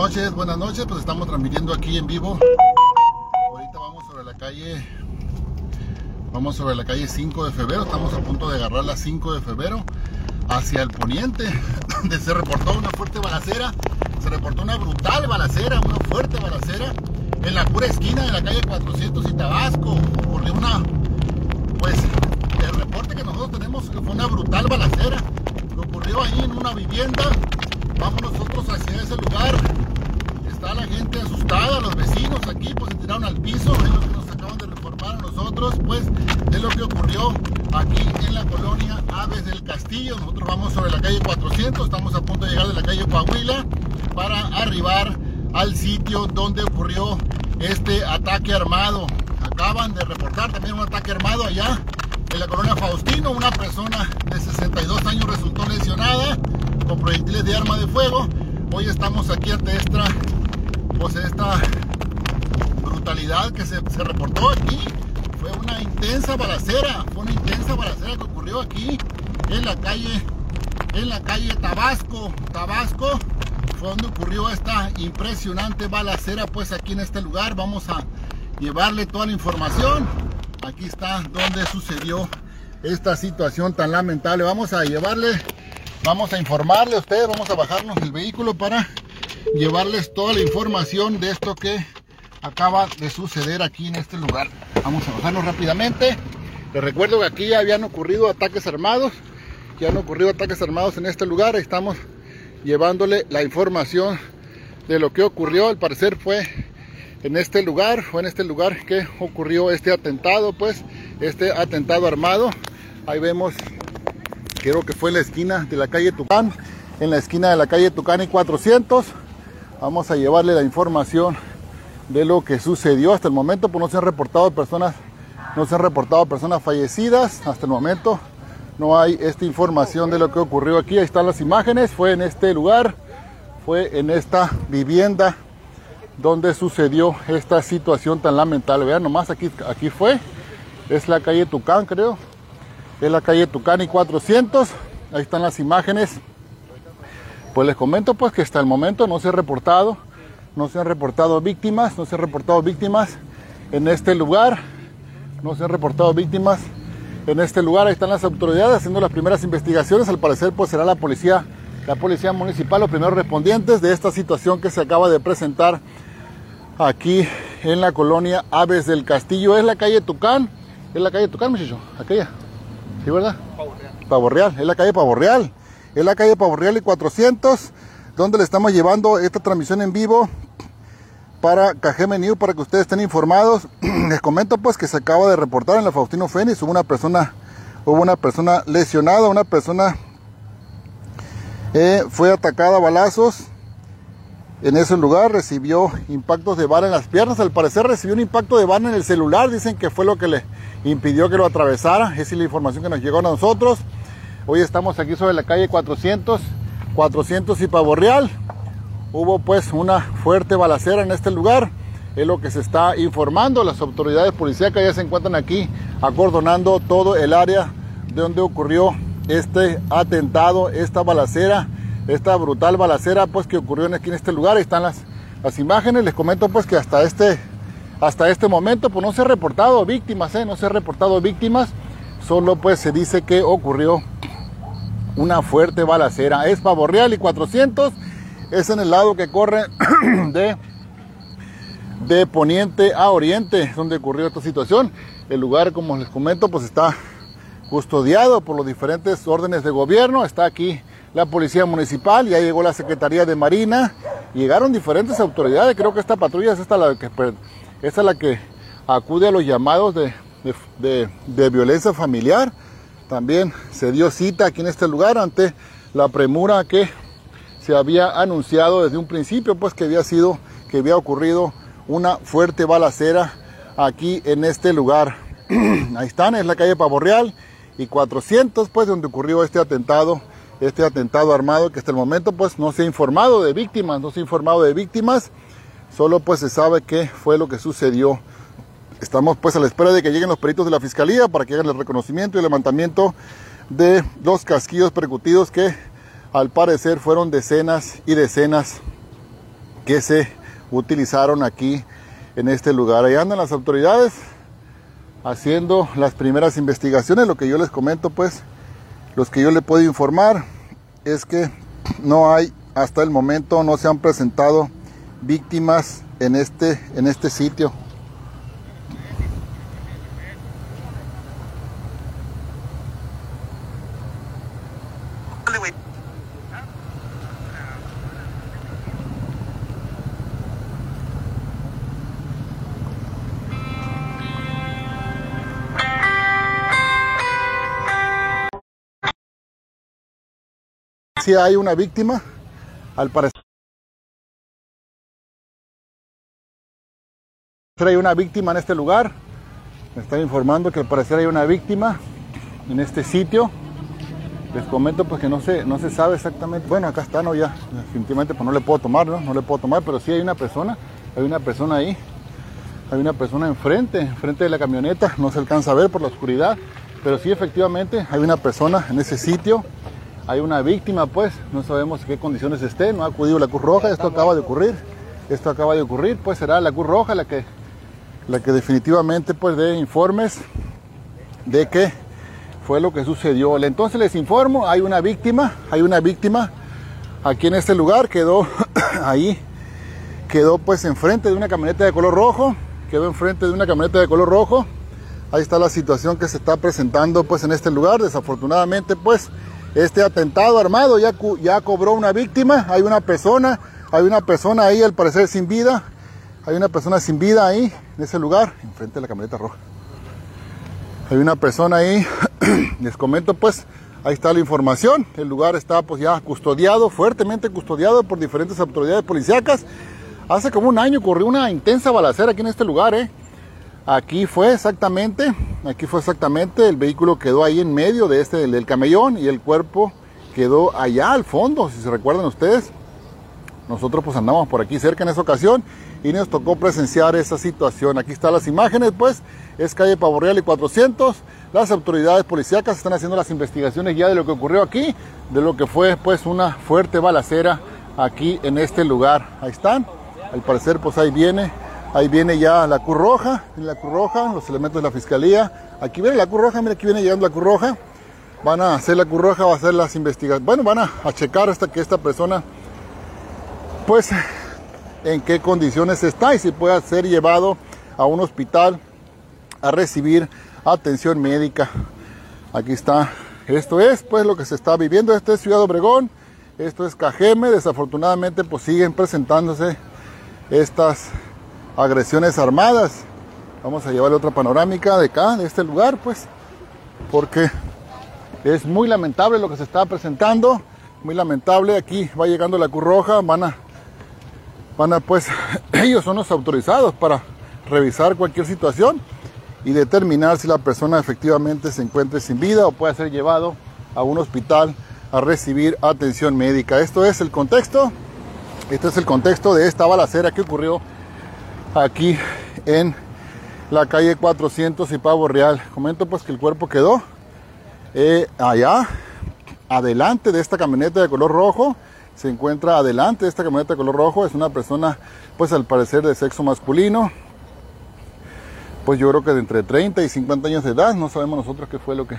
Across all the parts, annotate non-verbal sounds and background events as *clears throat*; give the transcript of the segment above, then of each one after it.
Noches, buenas noches, pues estamos transmitiendo aquí en vivo. Ahorita vamos sobre la calle, vamos sobre la calle 5 de febrero, estamos a punto de agarrar la 5 de febrero hacia el poniente, *laughs* donde se reportó una fuerte balacera, se reportó una brutal balacera, una fuerte balacera en la pura esquina de la calle 400 y Tabasco. Ocurrió una, pues, el reporte que nosotros tenemos que fue una brutal balacera que ocurrió ahí en una vivienda vamos nosotros hacia ese lugar. Está la gente asustada, los vecinos aquí pues se tiraron al piso, es lo que nos acaban de reformar a nosotros, pues es lo que ocurrió aquí en la colonia Aves del Castillo. Nosotros vamos sobre la calle 400, estamos a punto de llegar de la calle Coahuila para arribar al sitio donde ocurrió este ataque armado. Acaban de reportar también un ataque armado allá en la colonia Faustino, una persona de 62 años resultó lesionada con proyectiles de arma de fuego. Hoy estamos aquí ante esta, pues esta brutalidad que se, reportó aquí. Fue una intensa balacera, fue una intensa balacera que ocurrió aquí en la calle, en la calle Tabasco. Tabasco fue donde ocurrió esta impresionante balacera, pues aquí en este lugar vamos a llevarle toda la información. Aquí está donde sucedió esta situación tan lamentable. Vamos a llevarle Vamos a informarle a ustedes, vamos a bajarnos el vehículo para llevarles toda la información de esto que acaba de suceder aquí en este lugar. Vamos a bajarnos rápidamente. Les recuerdo que aquí ya habían ocurrido ataques armados. Ya han ocurrido ataques armados en este lugar. Estamos llevándole la información de lo que ocurrió. Al parecer fue en este lugar, fue en este lugar que ocurrió este atentado, pues este atentado armado. Ahí vemos creo que fue en la esquina de la calle Tucán, en la esquina de la calle Tucán y 400. Vamos a llevarle la información de lo que sucedió hasta el momento, pues no se han reportado personas, no se han reportado personas fallecidas hasta el momento. No hay esta información de lo que ocurrió aquí. Ahí están las imágenes. Fue en este lugar, fue en esta vivienda donde sucedió esta situación tan lamentable. Vean nomás aquí, aquí fue. Es la calle Tucán, creo es la calle Tucani 400. Ahí están las imágenes. Pues les comento pues que hasta el momento no se ha reportado, no se han reportado víctimas, no se han reportado víctimas en este lugar, no se han reportado víctimas en este lugar. Ahí están las autoridades haciendo las primeras investigaciones. Al parecer pues será la policía, la policía municipal los primeros respondientes de esta situación que se acaba de presentar aquí en la colonia Aves del Castillo. Es la calle Tucán, es la calle Tucán, muchacho, aquella. ¿Sí, verdad? Pavo Real. Pavo Real, es la calle Pavo Real. Es la calle Pavo Real y 400, donde le estamos llevando esta transmisión en vivo para Cajeme News, para que ustedes estén informados. *clears throat* Les comento pues que se acaba de reportar en la Faustino Fénix, hubo una persona, hubo una persona lesionada, una persona eh, fue atacada a balazos en ese lugar, recibió impactos de bala en las piernas, al parecer recibió un impacto de bala en el celular, dicen que fue lo que le impidió que lo atravesara. Esa es la información que nos llegó a nosotros. Hoy estamos aquí sobre la calle 400, 400 y Pavo Real. Hubo pues una fuerte balacera en este lugar. Es lo que se está informando. Las autoridades policíacas ya se encuentran aquí acordonando todo el área de donde ocurrió este atentado, esta balacera, esta brutal balacera pues que ocurrió aquí en este lugar. Ahí están las, las imágenes. Les comento pues que hasta este hasta este momento pues no se ha reportado víctimas, ¿eh? no se ha reportado víctimas, solo pues se dice que ocurrió una fuerte balacera. Es Pavo Real y 400, es en el lado que corre *clears throat* de, de poniente a oriente, donde ocurrió esta situación. El lugar, como les comento, pues está custodiado por los diferentes órdenes de gobierno. Está aquí la Policía Municipal, ya llegó la Secretaría de Marina, llegaron diferentes autoridades. Creo que esta patrulla es esta la que la que acude a los llamados de, violencia familiar. También se dio cita aquí en este lugar ante la premura que se había anunciado desde un principio, pues que había sido, que había ocurrido una fuerte balacera aquí en este lugar. *clears throat* Ahí están, es la calle Pavorreal y 400, pues donde ocurrió este atentado, este atentado armado que hasta el momento pues no se ha informado de víctimas, no se ha informado de víctimas. Solo pues se sabe qué fue lo que sucedió. Estamos pues a la espera de que lleguen los peritos de la fiscalía para que hagan el reconocimiento y el levantamiento de los casquillos percutidos que al parecer fueron decenas y decenas que se utilizaron aquí en este lugar. Ahí andan las autoridades haciendo las primeras investigaciones. Lo que yo les comento, pues, los que yo le puedo informar es que no hay, hasta el momento, no se han presentado víctimas en este, en este sitio. Hay una víctima, al parecer hay una víctima en este lugar. Me están informando que al parecer hay una víctima en este sitio. Les comento pues que no se, no se sabe exactamente. Bueno, acá está, no ya. Definitivamente pues no le puedo tomar, ¿no? No le puedo tomar, pero sí hay una persona. Hay una persona ahí. Hay una persona enfrente, enfrente de la camioneta. No se alcanza a ver por la oscuridad. Pero sí efectivamente hay una persona en ese sitio hay una víctima, pues, no sabemos qué condiciones esté, no ha acudido la Cruz Roja, esto acaba de ocurrir, esto acaba de ocurrir, pues será la Cruz Roja la que, la que definitivamente pues dé informes de qué fue lo que sucedió. Entonces les informo, hay una víctima, hay una víctima aquí en este lugar, quedó *clears throat* ahí, quedó pues enfrente de una camioneta de color rojo, quedó enfrente de una camioneta de color rojo. Ahí está la situación que se está presentando pues en este lugar. Desafortunadamente pues este atentado armado ya, ya cobró una víctima, hay una persona, hay una persona ahí al parecer sin vida, hay una persona sin vida ahí, en ese lugar, enfrente de la camioneta roja. Hay una persona ahí, *clears throat* les comento pues, ahí está la información, el lugar está pues ya custodiado, fuertemente custodiado por diferentes autoridades policíacas. Hace como un año ocurrió una intensa balacera aquí en este lugar, ¿eh? Aquí fue exactamente, aquí fue exactamente, el vehículo quedó ahí en medio de este del camellón y el cuerpo quedó allá al fondo, si se recuerdan ustedes. Nosotros pues andamos por aquí cerca en esa ocasión y nos tocó presenciar esa situación. Aquí están las imágenes, pues, es calle Pavorreal y 400. Las autoridades policíacas están haciendo las investigaciones ya de lo que ocurrió aquí, de lo que fue pues una fuerte balacera aquí en este lugar. Ahí están, al parecer pues ahí viene Ahí viene ya la Cruz Roja, la Cruz Roja, los elementos de la Fiscalía. Aquí viene la Cruz Roja, mira aquí viene llegando la Cruz Roja. Van a hacer la Cruz Roja, a hacer las investigaciones. Bueno, van a, checar hasta que esta persona, pues, en qué condiciones está y si puede ser llevado a un hospital a recibir atención médica. Aquí está. Esto es, pues, lo que se está viviendo. Este es Ciudad Obregón. Esto es Cajeme. Desafortunadamente, pues, siguen presentándose estas agresiones armadas. Vamos a llevarle otra panorámica de acá, de este lugar, pues, porque es muy lamentable lo que se está presentando, muy lamentable. Aquí va llegando la Cruz Roja, van a, van a, pues, *clears throat* ellos son los autorizados para revisar cualquier situación y determinar si la persona efectivamente se encuentra sin vida o puede ser llevado a un hospital a recibir atención médica. Esto es el contexto, este es el contexto de esta balacera que ocurrió aquí en la calle 400 y Pavo Real. Comento pues que el cuerpo quedó eh, allá, adelante de esta camioneta de color rojo. Se encuentra adelante de esta camioneta de color rojo. Es una persona pues al parecer de sexo masculino. Pues yo creo que de entre 30 y 50 años de edad. No sabemos nosotros qué fue lo que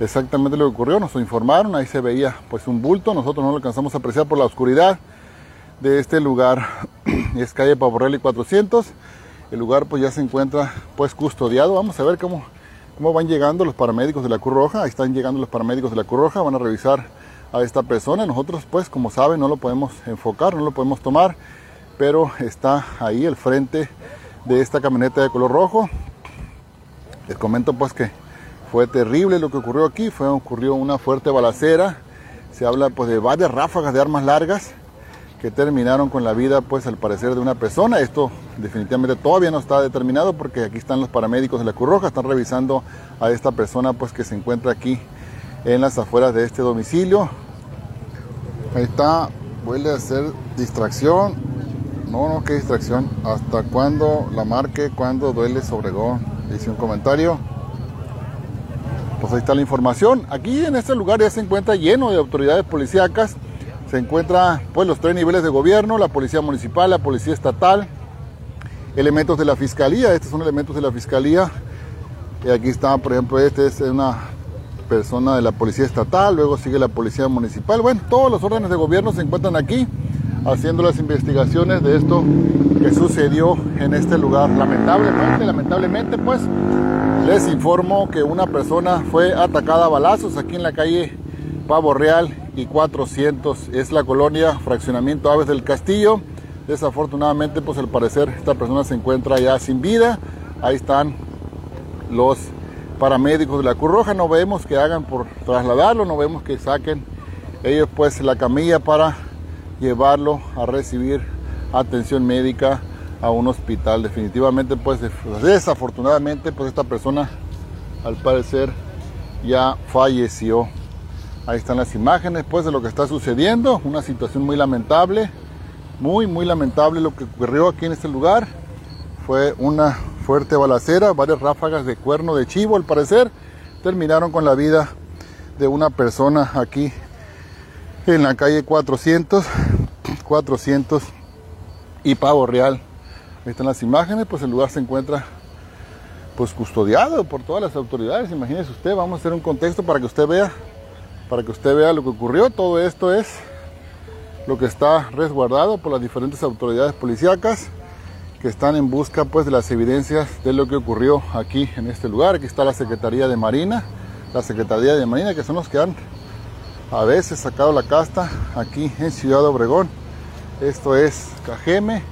exactamente lo que ocurrió. Nos informaron. Ahí se veía pues un bulto. Nosotros no lo alcanzamos a apreciar por la oscuridad de este lugar. *clears throat* es calle Pavorelli 400. El lugar pues ya se encuentra pues custodiado. Vamos a ver cómo, cómo van llegando los paramédicos de la Cruz Roja. Ahí están llegando los paramédicos de la Cruz Roja. Van a revisar a esta persona. Nosotros pues como saben no lo podemos enfocar, no lo podemos tomar. Pero está ahí el frente de esta camioneta de color rojo. Les comento pues que fue terrible lo que ocurrió aquí. Fue, ocurrió una fuerte balacera. Se habla pues de varias ráfagas de armas largas que terminaron con la vida, pues al parecer, de una persona. Esto definitivamente todavía no está determinado porque aquí están los paramédicos de la Cruz Roja, están revisando a esta persona, pues que se encuentra aquí en las afueras de este domicilio. Ahí está, vuelve a ser distracción. No, no, qué distracción. ¿Hasta cuándo la marque? ¿Cuándo duele Sobregón? Dice un comentario. Pues ahí está la información. Aquí en este lugar ya se encuentra lleno de autoridades policíacas se encuentran pues los tres niveles de gobierno, la policía municipal, la policía estatal, elementos de la fiscalía, estos son elementos de la fiscalía. Y aquí está, por ejemplo, este es una persona de la policía estatal, luego sigue la policía municipal. Bueno, todos los órdenes de gobierno se encuentran aquí haciendo las investigaciones de esto que sucedió en este lugar. Lamentablemente, lamentablemente, pues les informo que una persona fue atacada a balazos aquí en la calle Pavo Real y 400. Es la colonia Fraccionamiento Aves del Castillo. Desafortunadamente, pues al parecer esta persona se encuentra ya sin vida. Ahí están los paramédicos de la Cruz Roja. No vemos que hagan por trasladarlo, no vemos que saquen ellos pues la camilla para llevarlo a recibir atención médica a un hospital. Definitivamente, pues desafortunadamente, pues esta persona al parecer ya falleció. Ahí están las imágenes pues de lo que está sucediendo, una situación muy lamentable, muy muy lamentable lo que ocurrió aquí en este lugar. Fue una fuerte balacera, varias ráfagas de cuerno de chivo al parecer terminaron con la vida de una persona aquí en la calle 400, 400 y Pavo Real. Ahí están las imágenes, pues el lugar se encuentra pues custodiado por todas las autoridades. Imagínese usted, vamos a hacer un contexto para que usted vea, para que usted vea lo que ocurrió. Todo esto es lo que está resguardado por las diferentes autoridades policíacas que están en busca pues de las evidencias de lo que ocurrió aquí en este lugar. Aquí está la Secretaría de Marina, la Secretaría de Marina que son los que han a veces sacado la casta aquí en Ciudad Obregón. Esto es Cajeme,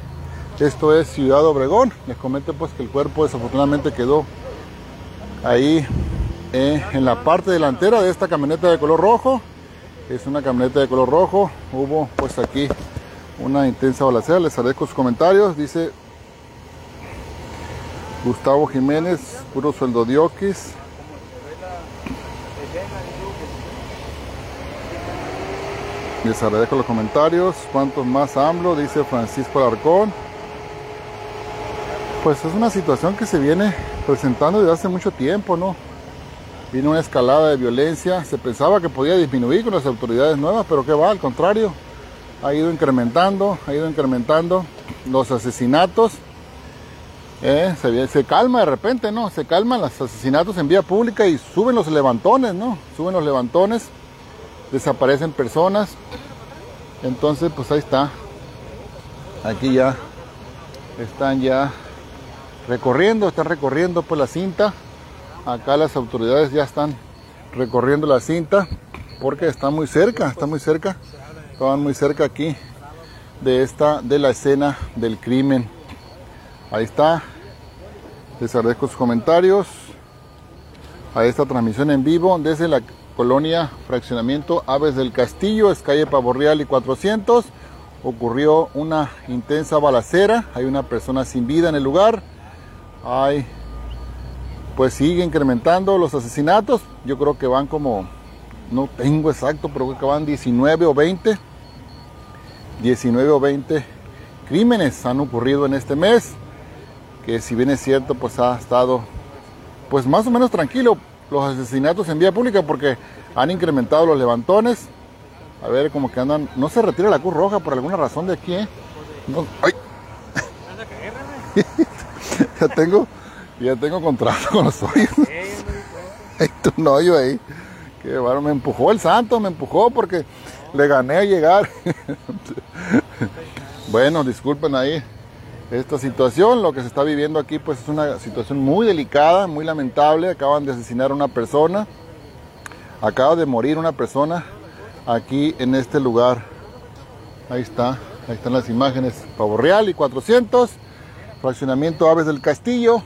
esto es Ciudad Obregón. Les comento pues que el cuerpo desafortunadamente quedó ahí eh, en la parte delantera de esta camioneta de color rojo. Es una camioneta de color rojo. Hubo pues aquí una intensa balacera. Les agradezco sus comentarios. Dice Gustavo Jiménez, puro sueldo dioquis. Les agradezco los comentarios. ¿Cuántos más AMLO? Dice Francisco Alarcón. Pues es una situación que se viene presentando desde hace mucho tiempo, ¿no? Vino una escalada de violencia. Se pensaba que podía disminuir con las autoridades nuevas, pero que va, al contrario. Ha ido incrementando, ha ido incrementando los asesinatos. Eh, se, se calma de repente, ¿no? Se calman los asesinatos en vía pública y suben los levantones, ¿no? Suben los levantones desaparecen personas. Entonces, pues ahí está. Aquí ya están ya recorriendo, están recorriendo por la cinta. Acá las autoridades ya están recorriendo la cinta porque está muy cerca, está muy cerca. Estaban muy cerca aquí de esta de la escena del crimen. Ahí está. Les agradezco sus comentarios a esta transmisión en vivo desde la colonia Fraccionamiento Aves del Castillo, es calle Pavorreal y 400. Ocurrió una intensa balacera, hay una persona sin vida en el lugar. Hay, pues sigue incrementando los asesinatos. Yo creo que van como, no tengo exacto, pero creo que van 19 o 20. 19 o 20 crímenes han ocurrido en este mes. Que si bien es cierto, pues ha estado pues más o menos tranquilo los asesinatos en vía pública porque han incrementado los levantones. A ver, como que andan. No se retira la Cruz Roja por alguna razón de aquí, ¿eh? ¡Ay! *laughs* ya tengo. Ya tengo contrato con los hoyos. *laughs* Hay un hoyo ahí. Que bueno, me empujó el santo, me empujó porque le gané a llegar. *laughs* bueno, disculpen ahí esta situación. Lo que se está viviendo aquí pues es una situación muy delicada, muy lamentable. Acaban de asesinar a una persona. Acaba de morir una persona aquí en este lugar. Ahí está, ahí están las imágenes. Pavo Real y 400. Fraccionamiento Aves del Castillo.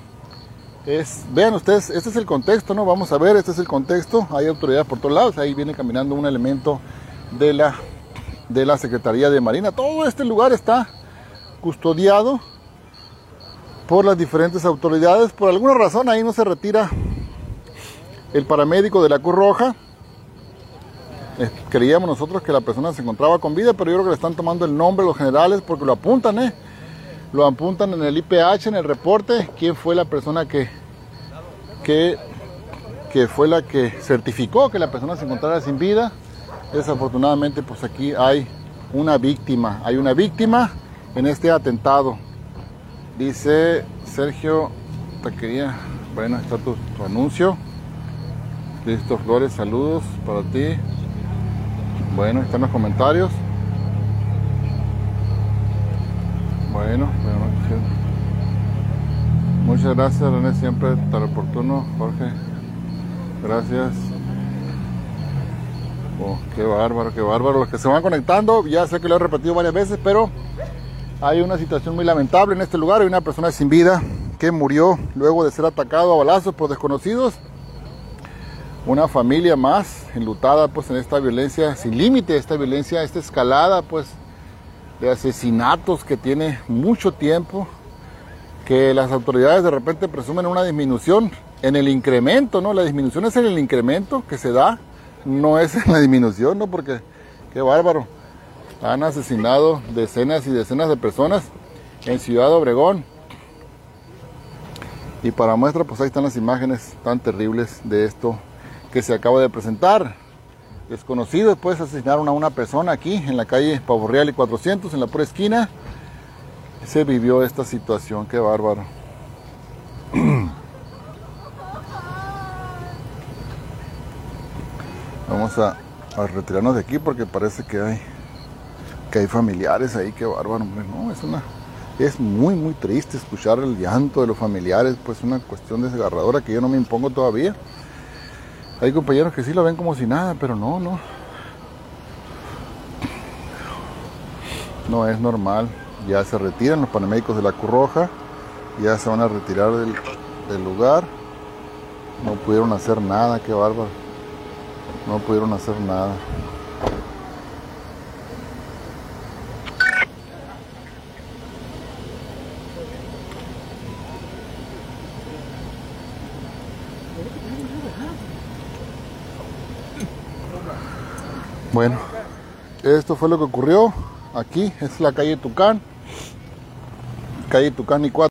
Vean ustedes, este es el contexto, ¿no? Vamos a ver, este es el contexto. Hay autoridades por todos lados. Ahí viene caminando un elemento de la, de la Secretaría de Marina. Todo este lugar está custodiado por las diferentes autoridades. Por alguna razón ahí no se retira el paramédico de la Cruz Roja. Eh, creíamos nosotros que la persona se encontraba con vida, pero yo creo que le están tomando el nombre los generales porque lo apuntan, ¿eh? Lo apuntan en el IPH, en el reporte, quién fue la persona que, que, que fue la que certificó que la persona se encontrara sin vida. Desafortunadamente, pues aquí hay una víctima. Hay una víctima en este atentado. Dice Sergio Taquería. Bueno, está tu, tu anuncio. Listo, Flores, saludos para ti. Bueno, están los comentarios. Bueno, bueno, muchas gracias René, siempre tan oportuno, Jorge. Gracias. Oh, qué bárbaro, qué bárbaro. Los que se van conectando, ya sé que lo he repetido varias veces, pero hay una situación muy lamentable en este lugar. Hay una persona sin vida que murió luego de ser atacado a balazos por desconocidos. Una familia más enlutada pues en esta violencia sin límite, esta violencia, esta escalada pues de asesinatos que tiene mucho tiempo, que las autoridades de repente presumen una disminución en el incremento, ¿no? La disminución es en el incremento que se da, no es en la disminución, ¿no? Porque qué bárbaro. Han asesinado decenas y decenas de personas en Ciudad Obregón. Y para muestra, pues ahí están las imágenes tan terribles de esto que se acaba de presentar. Desconocidos, pues asesinaron a una persona aquí en la calle Pavo Real y 400, en la pura esquina. Se vivió esta situación, qué bárbaro. *clears throat* Vamos a, retirarnos de aquí porque parece que hay que hay familiares ahí, qué bárbaro, hombre. No, es una es muy muy triste escuchar el llanto de los familiares, pues una cuestión desgarradora que yo no me impongo todavía. Hay compañeros que sí lo ven como si nada, pero no, no. No es normal. Ya se retiran los paramédicos de la Cruz Roja, ya se van a retirar del, del lugar. No pudieron hacer nada, qué bárbaro. No pudieron hacer nada. Bueno, esto fue lo que ocurrió aquí, es la calle Tucán, calle Tucán y 4.